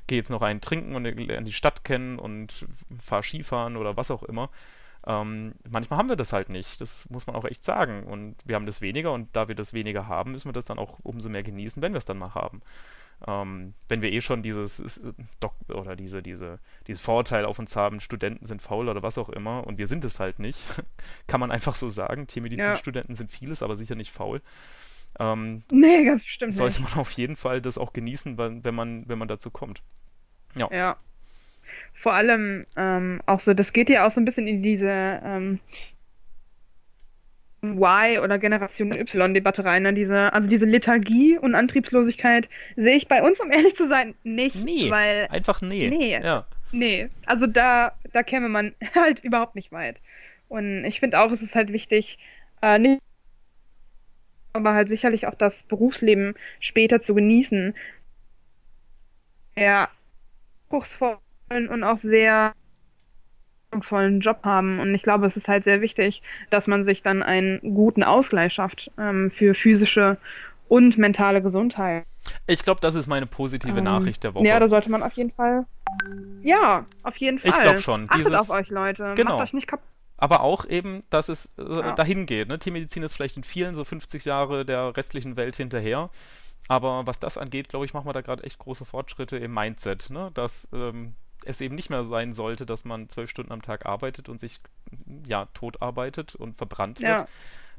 gehe jetzt noch einen trinken und lerne die Stadt kennen und fahre Skifahren oder was auch immer. Ähm, manchmal haben wir das halt nicht. Das muss man auch echt sagen. Und wir haben das weniger und da wir das weniger haben, müssen wir das dann auch umso mehr genießen, wenn wir es dann mal haben. Ähm, wenn wir eh schon dieses äh, Doc oder diese, diese, dieses Vorurteil auf uns haben, Studenten sind faul oder was auch immer, und wir sind es halt nicht, (laughs) kann man einfach so sagen. Tiermedizinstudenten ja. sind vieles, aber sicher nicht faul. Ähm, nee, ganz bestimmt sollte nicht. man auf jeden Fall das auch genießen, wenn man, wenn man dazu kommt. Ja. ja. Vor allem ähm, auch so, das geht ja auch so ein bisschen in diese ähm, Y oder Generation Y-Debatte rein. Ne? Diese, also diese Lethargie und Antriebslosigkeit sehe ich bei uns, um ehrlich zu sein, nicht. Nee, weil, einfach nee. Nee, Ja. nee. Also da, da käme man (laughs) halt überhaupt nicht weit. Und ich finde auch, es ist halt wichtig, äh, nicht, aber halt sicherlich auch das Berufsleben später zu genießen. Sehr anspruchsvollen und auch sehr anspruchsvollen Job haben. Und ich glaube, es ist halt sehr wichtig, dass man sich dann einen guten Ausgleich schafft ähm, für physische und mentale Gesundheit. Ich glaube, das ist meine positive Ähm, Nachricht der Woche. Ja, da sollte man auf jeden Fall. Ja, auf jeden Fall. Ich glaub schon, Achtet dieses- auf euch, Leute. Genau. Macht euch nicht kaputt. aber auch eben, dass es äh, Ja. dahin geht. Ne? Tiermedizin ist vielleicht in vielen so 50 Jahre der restlichen Welt hinterher. Aber was das angeht, glaube ich, machen wir da gerade echt große Fortschritte im Mindset. Ne? Dass ähm, es eben nicht mehr sein sollte, dass man zwölf Stunden am Tag arbeitet und sich ja tot arbeitet und verbrannt wird. Ja.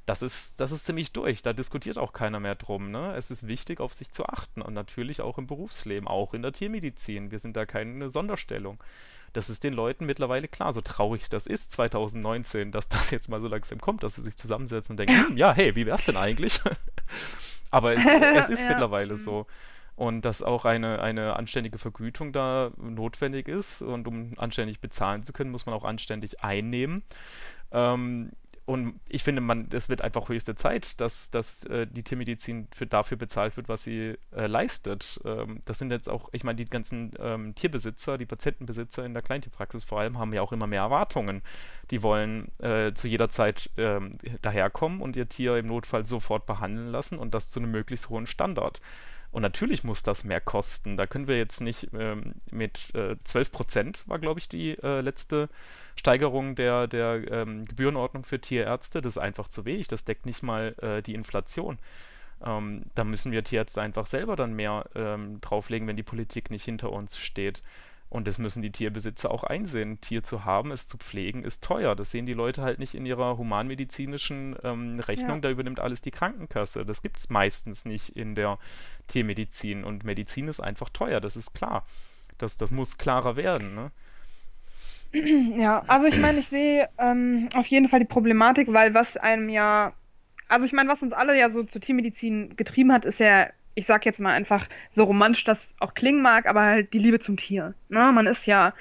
Das ist, das ist ziemlich durch. Da diskutiert auch keiner mehr drum. Ne? Es ist wichtig, auf sich zu achten. Und natürlich auch im Berufsleben, auch in der Tiermedizin. Wir sind da keine Sonderstellung. Das ist den Leuten mittlerweile klar, so traurig das ist 2019, dass das jetzt mal so langsam kommt, dass sie sich zusammensetzen und denken, Ja. hm, ja, hey, wie wär's denn eigentlich? (laughs) Aber es, es (laughs) ist Ja. mittlerweile Mhm. so. Und dass auch eine, eine anständige Vergütung da notwendig ist. Und um anständig bezahlen zu können, muss man auch anständig einnehmen. Ähm, und ich finde, man, es wird einfach höchste Zeit, dass, dass äh, die Tiermedizin für, dafür bezahlt wird, was sie äh, leistet. Ähm, das sind jetzt auch, ich meine, die ganzen ähm, Tierbesitzer, die Patientenbesitzer in der Kleintierpraxis vor allem, haben ja auch immer mehr Erwartungen. Die wollen äh, zu jeder Zeit ähm, daherkommen und ihr Tier im Notfall sofort behandeln lassen und das zu einem möglichst hohen Standard. Und natürlich muss das mehr kosten. Da können wir jetzt nicht ähm, mit äh, 12 Prozent war, glaube ich, die äh, letzte Steigerung der, der ähm, Gebührenordnung für Tierärzte. Das ist einfach zu wenig. Das deckt nicht mal äh, die Inflation. Ähm, da müssen wir Tierärzte einfach selber dann mehr ähm, drauflegen, wenn die Politik nicht hinter uns steht. Und das müssen die Tierbesitzer auch einsehen. Tier zu haben, es zu pflegen, ist teuer. Das sehen die Leute halt nicht in ihrer humanmedizinischen ähm, Rechnung. Ja. Da übernimmt alles die Krankenkasse. Das gibt es meistens nicht in der Tiermedizin. Und Medizin ist einfach teuer, das ist klar. Das, das muss klarer werden. Ne? (clears throat) Ja, also ich meine, ich sehe ähm, auf jeden Fall die Problematik, weil was einem ja, also ich meine, was uns alle ja so zur Tiermedizin getrieben hat, ist ja, ich sag jetzt mal einfach, so romantisch das auch klingen mag, aber halt die Liebe zum Tier. Ne? Man ist ja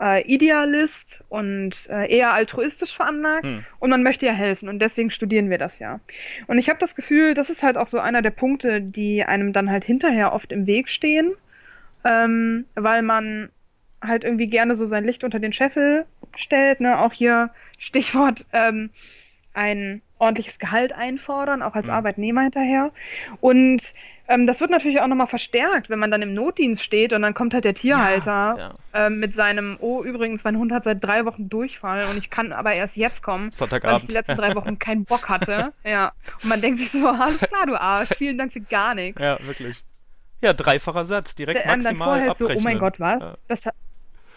äh, Idealist und äh, eher altruistisch veranlagt Hm. und man möchte ja helfen und deswegen studieren wir das ja. Und ich habe das Gefühl, das ist halt auch so einer der Punkte, die einem dann halt hinterher oft im Weg stehen, ähm, weil man halt irgendwie gerne so sein Licht unter den Scheffel stellt, ne? Auch hier Stichwort ähm, ein ordentliches Gehalt einfordern, auch als Mhm. Arbeitnehmer hinterher. Und ähm, das wird natürlich auch nochmal verstärkt, wenn man dann im Notdienst steht und dann kommt halt der Tierhalter Ja. ähm, mit seinem, oh, übrigens, mein Hund hat seit drei Wochen Durchfall und ich kann aber erst jetzt kommen, weil ich die letzten drei Wochen (laughs) keinen Bock hatte. Ja. Und man denkt sich so, alles klar, du Arsch, vielen Dank für gar nichts. Ja, wirklich. Ja, dreifacher Satz, direkt der einem dann maximal vorhält so, abrechnen. oh mein Gott, was? Ja. Das hat...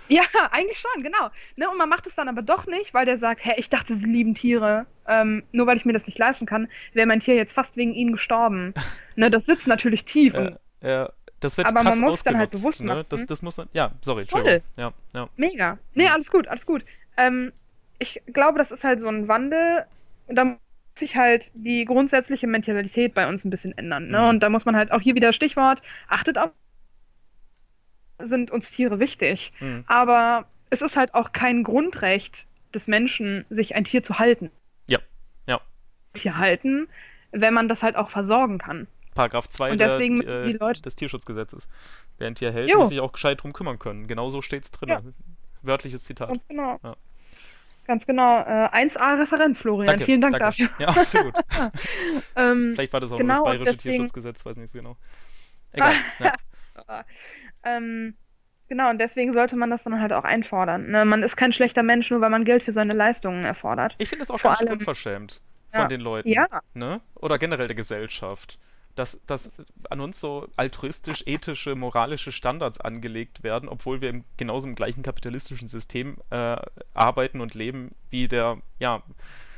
Ja, (laughs) eigentlich schon, genau. Ne, und man macht es dann aber doch nicht, weil der sagt, hä, ich dachte, sie lieben Tiere. Ähm, nur weil ich mir das nicht leisten kann, wäre mein Tier jetzt fast wegen ihnen gestorben. (laughs) ne, das sitzt natürlich tief. Ja, ja, das wird Aber man krass muss dann halt bewusst ne? machen. Das, das muss man. Ja, sorry, Toll. Entschuldigung. Ja, ja. Mega. Nee, alles gut, alles gut. Ähm, ich glaube, das ist halt so ein Wandel. Und da muss sich halt die grundsätzliche Mentalität bei uns ein bisschen ändern. Ne? Mhm. Und da muss man halt auch hier wieder Stichwort, achtet auf, sind uns Tiere wichtig. Hm. Aber es ist halt auch kein Grundrecht des Menschen, sich ein Tier zu halten. Tier halten, wenn man das halt auch versorgen kann. Paragraph 2 Und der, äh, die Leute- des Tierschutzgesetzes. Wer ein Tier hält, Jo. muss sich auch gescheit drum kümmern können. Genauso steht es drin. Ja. Wörtliches Zitat. Ganz genau. Ja. Ganz genau. Äh, 1A-Referenz, Florian. Danke, Vielen Dank danke. dafür. Ja, gut. (laughs) Ähm, Vielleicht war das auch Genau, nur das bayerische deswegen- Tierschutzgesetz, weiß nicht so genau. Egal. (laughs) ja. ähm, genau, und deswegen sollte man das dann halt auch einfordern. Ne? Man ist kein schlechter Mensch, nur weil man Geld für seine Leistungen erfordert. Ich finde es auch Vor ganz allem- unverschämt von den Leuten. Ja. Ne? Oder generell der Gesellschaft. Dass, dass an uns so altruistisch, ethische, moralische Standards angelegt werden, obwohl wir im, genauso im gleichen kapitalistischen System äh, arbeiten und leben wie der ja,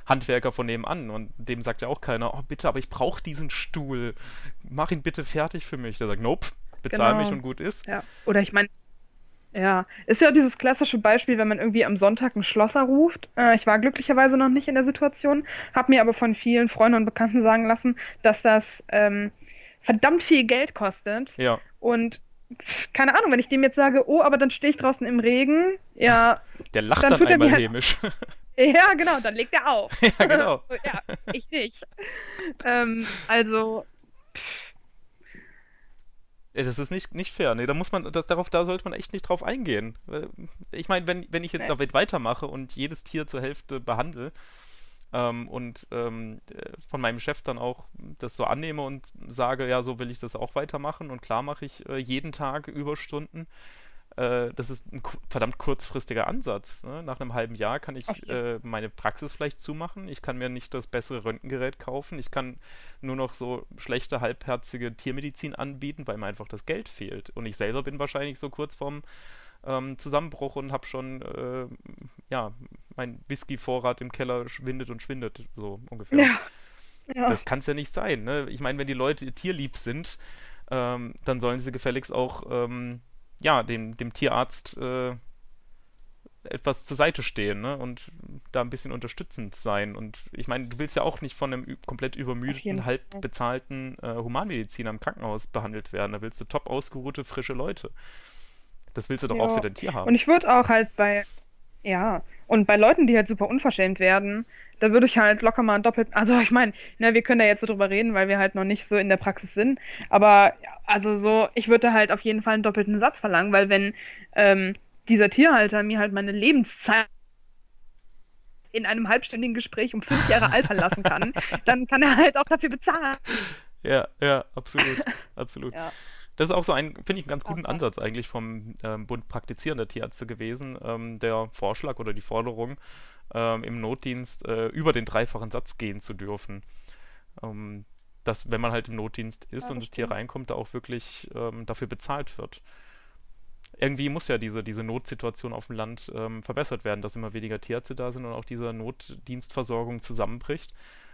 Handwerker von nebenan. Und dem sagt ja auch keiner, oh bitte, aber ich brauche diesen Stuhl. Mach ihn bitte fertig für mich. Der sagt, nope, bezahl Genau. mich und gut ist. Ja. Oder ich meine, Ja, ist ja auch dieses klassische Beispiel, wenn man irgendwie am Sonntag einen Schlosser ruft. Äh, ich war glücklicherweise noch nicht in der Situation, habe mir aber von vielen Freunden und Bekannten sagen lassen, dass das ähm, verdammt viel Geld kostet. Ja. Und keine Ahnung, wenn ich dem jetzt sage, oh, aber dann stehe ich draußen im Regen, ja, (laughs) Der lacht Dann dann, tut er einmal mir halt- hämisch. (laughs) ja, genau, dann legt er auf. (laughs) ja, genau. ja, ich nicht. Ähm, also, Das ist nicht, nicht fair. Nee, da muss man, das, darauf, da sollte man echt nicht drauf eingehen. Ich meine, wenn, wenn ich jetzt Nee. damit weitermache und jedes Tier zur Hälfte behandle ähm, und ähm, äh, von meinem Chef dann auch das so annehme und sage, ja, so will ich das auch weitermachen und klar mache ich äh, jeden Tag Überstunden. Äh, das ist ein verdammt kurzfristiger Ansatz. Ne? Nach einem halben Jahr kann ich jeden äh, meine Praxis vielleicht zumachen. Ich kann mir nicht das bessere Röntgengerät kaufen. Ich kann nur noch so schlechte, halbherzige Tiermedizin anbieten, weil mir einfach das Geld fehlt. Und ich selber bin wahrscheinlich so kurz vorm ähm, Zusammenbruch und habe schon, äh, ja, mein Whisky-Vorrat im Keller schwindet und schwindet, so ungefähr. ja. Ja, Das kann es ja nicht sein, ne? Ich meine, wenn die Leute tierlieb sind, ähm, dann sollen sie gefälligst auch, ähm, ja, dem, dem Tierarzt äh, etwas zur Seite stehen, ne? Und da ein bisschen unterstützend sein. Und ich meine, du willst ja auch nicht von einem komplett übermüdeten, halb bezahlten äh, Humanmediziner im Krankenhaus behandelt werden. Da willst du top ausgeruhte, frische Leute. Das willst du doch auch Ja. für dein Tier haben. Und ich würde auch halt bei, ja, und bei Leuten, die halt super unverschämt werden, da würde ich halt locker mal doppelt, also ich meine, ne, wir können da jetzt so drüber reden, weil wir halt noch nicht so in der Praxis sind, aber also so, ich würde da halt auf jeden Fall einen doppelten Satz verlangen, weil wenn ähm, dieser Tierhalter mir halt meine Lebenszeit in einem halbstündigen Gespräch um fünf Jahre alt verlassen kann, (laughs) dann kann er halt auch dafür bezahlen. Ja, ja, absolut, (laughs) absolut. Ja. Das ist auch so ein, finde ich, einen ganz guten. Ansatz eigentlich vom ähm, Bund praktizierender Tierärzte gewesen, ähm, der Vorschlag oder die Forderung, ähm, im Notdienst äh, über den dreifachen Satz gehen zu dürfen. Ähm, dass, wenn man halt im Notdienst ist Ja, und das Tier reinkommt, da auch wirklich ähm, dafür bezahlt wird. Irgendwie muss ja diese, diese Notsituation auf dem Land ähm, verbessert werden, dass immer weniger Tierärzte da sind und auch diese Notdienstversorgung zusammenbricht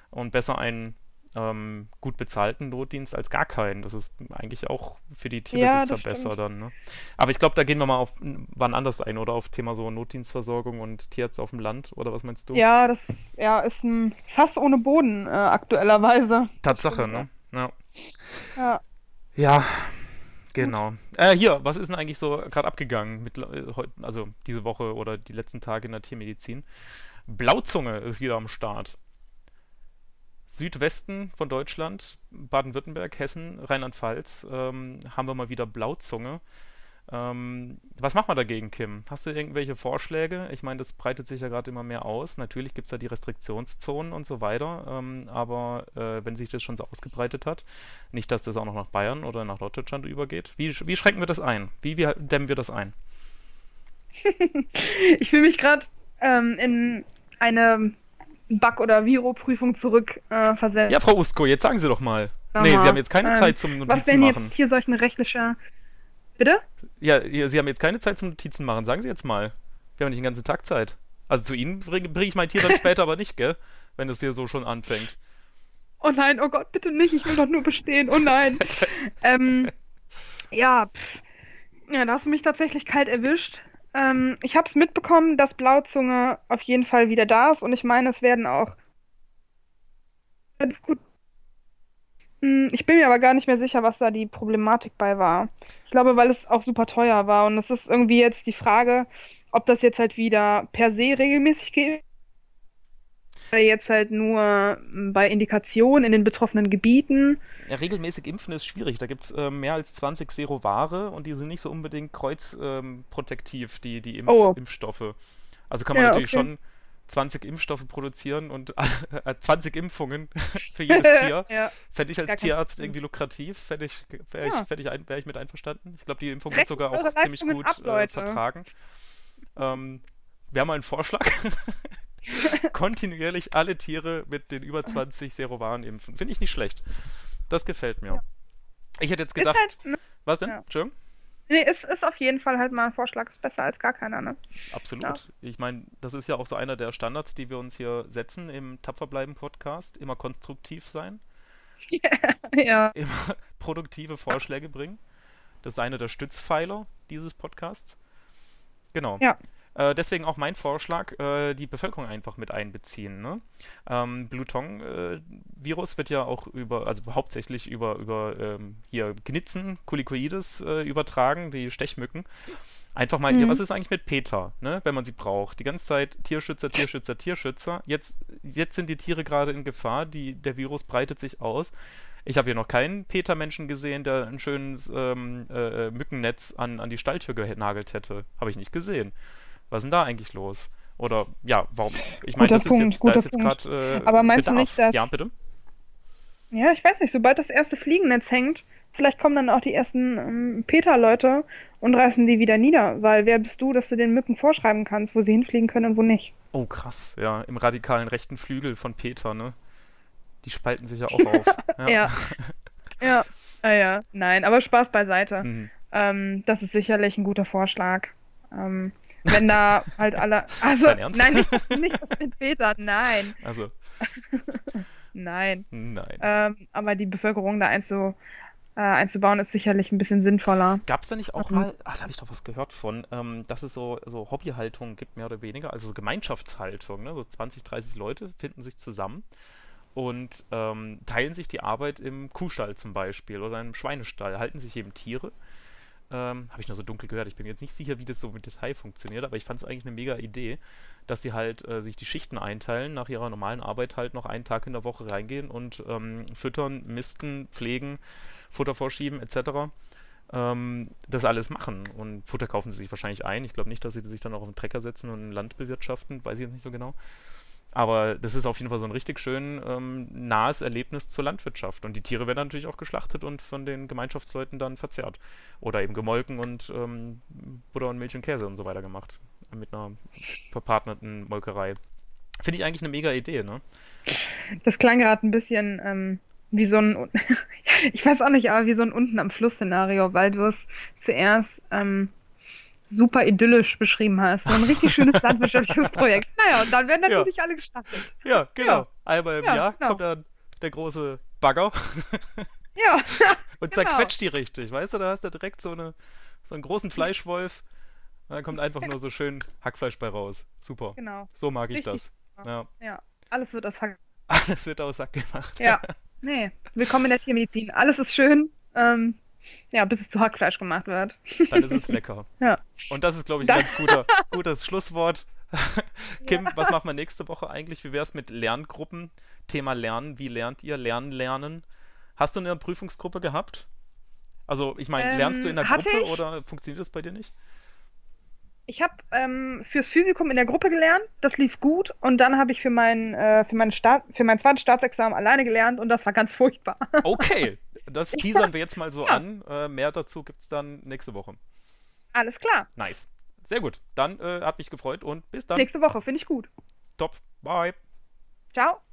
und besser einen ähm, gut bezahlten Notdienst als gar keinen. Das ist eigentlich auch für die Tierbesitzer das besser stimmt. dann. Ne? Aber ich glaube, da gehen wir mal auf wann anders ein oder auf Thema so Notdienstversorgung und Tierärzte auf dem Land oder was meinst du? Ja, das ja, ist ein Fass ohne Boden, äh, aktuellerweise. Tatsache, ne? Ja. Ja. Ja, genau. Äh, hier, was ist denn eigentlich so gerade abgegangen mit äh, heute, also diese Woche oder die letzten Tage in der Tiermedizin? Blauzunge ist wieder am Start. Südwesten von Deutschland, Baden-Württemberg, Hessen, Rheinland-Pfalz, ähm, haben wir mal wieder Blauzunge. Ähm, was machen wir dagegen, Kim? Hast du irgendwelche Vorschläge? Ich meine, das breitet sich ja gerade immer mehr aus. Natürlich gibt es da die Restriktionszonen und so weiter, ähm, aber äh, wenn sich das schon so ausgebreitet hat, nicht, dass das auch noch nach Bayern oder nach Norddeutschland übergeht. Wie, wie schränken wir das ein? Wie, wie dämmen wir das ein? (laughs) Ich fühle mich gerade ähm, in eine Bug- oder Viro-Prüfung zurück äh. Ja, Frau Usko, jetzt sagen Sie doch mal. Sag Nee, Sie haben jetzt keine ähm, Zeit zum Was Notizen wären machen. jetzt hier solch eine rechtliche. Bitte? Ja, Sie haben jetzt keine Zeit zum Notizen machen. Sagen Sie jetzt mal. Wir haben nicht den ganzen Tag Zeit. Also zu Ihnen bringe bring ich mein Tier dann (laughs) später aber nicht, gell? Wenn das hier so schon anfängt. Oh nein, oh Gott, bitte nicht, ich will doch nur bestehen, oh nein. (laughs) ähm, ja, pff. ja, da hast du mich tatsächlich kalt erwischt. Ähm, ich habe es mitbekommen, dass Blauzunge auf jeden Fall wieder da ist und ich meine, es werden auch ganz gut. Hm, Ich bin mir aber gar nicht mehr sicher, was da die Problematik bei war. Ich glaube, weil es auch super teuer war und es ist irgendwie jetzt die Frage, ob das jetzt halt wieder per se regelmäßig geht. Oder jetzt halt nur mm, bei Indikationen in den betroffenen Gebieten. Ja, regelmäßig impfen ist schwierig. Da gibt es äh, mehr als 20 Serovare und die sind nicht so unbedingt kreuzprotektiv, die, die Impf Oh. Impfstoffe. Also kann man Ja, natürlich okay. schon 20 Impfstoffe produzieren und (laughs) äh, 20 Impfungen (laughs) für jedes (laughs) Tier. Ja. Fände ich als Gar Tierarzt irgendwie lukrativ, fände ich, wäre ich, Ja. fänd ich, ein, wär ich mit einverstanden. Ich glaube, die Impfung wird sogar auch ziemlich gut ab, äh, vertragen. Ähm, Wäre mal ein Vorschlag. (laughs) Kontinuierlich alle Tiere mit den über 20 Serovaren impfen. Finde ich nicht schlecht. Das gefällt mir. Ich hätte jetzt gedacht, halt, ne, was denn? ja. Entschuldigung? nee, ist, ist auf jeden Fall halt mal ein Vorschlag, ist besser als gar keiner, ne? Absolut. Ich meine, das ist ja auch so einer der Standards, die wir uns hier setzen im Tapferbleiben-Podcast. Immer konstruktiv sein, (laughs) Ja. immer (laughs) produktive Vorschläge bringen. Das ist einer der Stützpfeiler dieses Podcasts. Genau. Ja. Äh, deswegen auch mein Vorschlag, äh, die Bevölkerung einfach mit einbeziehen. Ne? Ähm, Bluton-Virus wird ja auch über, also hauptsächlich über, über ähm, hier Gnitzen, Kulikoides äh, übertragen, die Stechmücken. Einfach mal, ja, Mhm. was ist eigentlich mit PETA, ne, wenn man sie braucht? Die ganze Zeit Tierschützer, Tierschützer, Tierschützer. Jetzt, jetzt sind die Tiere gerade in Gefahr, die, der Virus breitet sich aus. Ich habe hier noch keinen PETA-Menschen gesehen, der ein schönes ähm, äh, äh, Mückennetz an, an die Stalltür genagelt hätte. Habe ich nicht gesehen. Was ist denn da eigentlich los? Oder ja, warum? Ich meine, das ist Punkt, jetzt, da ist jetzt gerade äh, Aber meinst du Bedarf. nicht, dass- Ja, bitte? Ja, ich weiß nicht, sobald das erste Fliegennetz hängt, vielleicht kommen dann auch die ersten ähm, PETA-Leute und reißen die wieder nieder, weil wer bist du, dass du den Mücken vorschreiben kannst, wo sie hinfliegen können und wo nicht? Oh, krass, ja, im radikalen rechten Flügel von PETA, ne? Die spalten sich ja auch auf. (laughs) Ja. Ja, ah, ja, nein, aber Spaß beiseite. Mhm. Ähm, das ist sicherlich ein guter Vorschlag. Ähm, wenn da halt alle, also, nein, nicht, nicht das mit PETA, nein, Also, (laughs) nein. nein. Ähm, aber die Bevölkerung da einzu, äh, einzubauen, ist sicherlich ein bisschen sinnvoller. Gab es da nicht auch Mhm. mal, ach, da habe ich doch was gehört von, ähm, dass es so, so Hobbyhaltung gibt, mehr oder weniger, also so Gemeinschaftshaltung, ne? So 20, 30 Leute finden sich zusammen und ähm, teilen sich die Arbeit im Kuhstall zum Beispiel oder im Schweinestall, halten sich eben Tiere. Ähm, habe ich nur so dunkel gehört. Ich bin jetzt nicht sicher, wie das so mit Detail funktioniert, aber ich fand es eigentlich eine mega Idee, dass die halt äh, sich die Schichten einteilen, nach ihrer normalen Arbeit halt noch einen Tag in der Woche reingehen und ähm, füttern, misten, pflegen, Futter vorschieben etc. Ähm, das alles machen. Und Futter kaufen sie sich wahrscheinlich ein. Ich glaube nicht, dass sie sich dann auch auf den Trecker setzen und Land bewirtschaften. Weiß ich jetzt nicht so genau. Aber das ist auf jeden Fall so ein richtig schön ähm, nahes Erlebnis zur Landwirtschaft. Und die Tiere werden natürlich auch geschlachtet und von den Gemeinschaftsleuten dann verzehrt. Oder eben gemolken und ähm, Butter und Milch und Käse und so weiter gemacht. Mit einer verpartnerten Molkerei. Finde ich eigentlich eine mega Idee, ne? Das klang gerade ein bisschen ähm, wie so ein, (laughs) ich weiß auch nicht, aber wie so ein unten am Fluss-Szenario, weil du es zuerst ähm, super idyllisch beschrieben hast. So ein richtig schönes (laughs) landwirtschaftliches Projekt. Naja, und dann werden Ja. natürlich alle gestartet. Ja, genau. Einmal im Ja, Jahr genau. kommt dann der große Bagger (laughs) Ja, (laughs) und Genau. zerquetscht die richtig. Weißt du, da hast du direkt so, eine, so einen großen Fleischwolf. Und dann kommt einfach nur so schön Hackfleisch bei raus. Super. genau. So mag ich Richtig. das. Ja. Ja, alles wird aus Hack. Alles wird aus Sack gemacht. Ja, nee, willkommen in der Tiermedizin. Alles ist schön, ähm, ja, bis es zu Hackfleisch gemacht wird. Dann ist es lecker. (laughs) Ja. Und das ist, glaube ich, ein ganz guter, (laughs) gutes Schlusswort. (laughs) Kim, was machen wir nächste Woche eigentlich? Wie wäre es mit Lerngruppen? Thema Lernen. Wie lernt ihr? Lernen, lernen. Hast du eine Prüfungsgruppe gehabt? Also, ich meine, Ähm, lernst du in der hatte Gruppe ich. oder funktioniert das bei dir nicht? Ich habe ähm, fürs Physikum in der Gruppe gelernt, das lief gut und dann habe ich für mein, äh, für, mein Staat, für mein zweites Staatsexamen alleine gelernt und das war ganz furchtbar. Okay, das teasern wir jetzt mal so Ja. an. Äh, mehr dazu gibt es dann nächste Woche. Alles klar. Nice. Sehr gut. Dann äh, hat mich gefreut und bis dann. Nächste Woche, finde ich gut. Top. Bye. Ciao.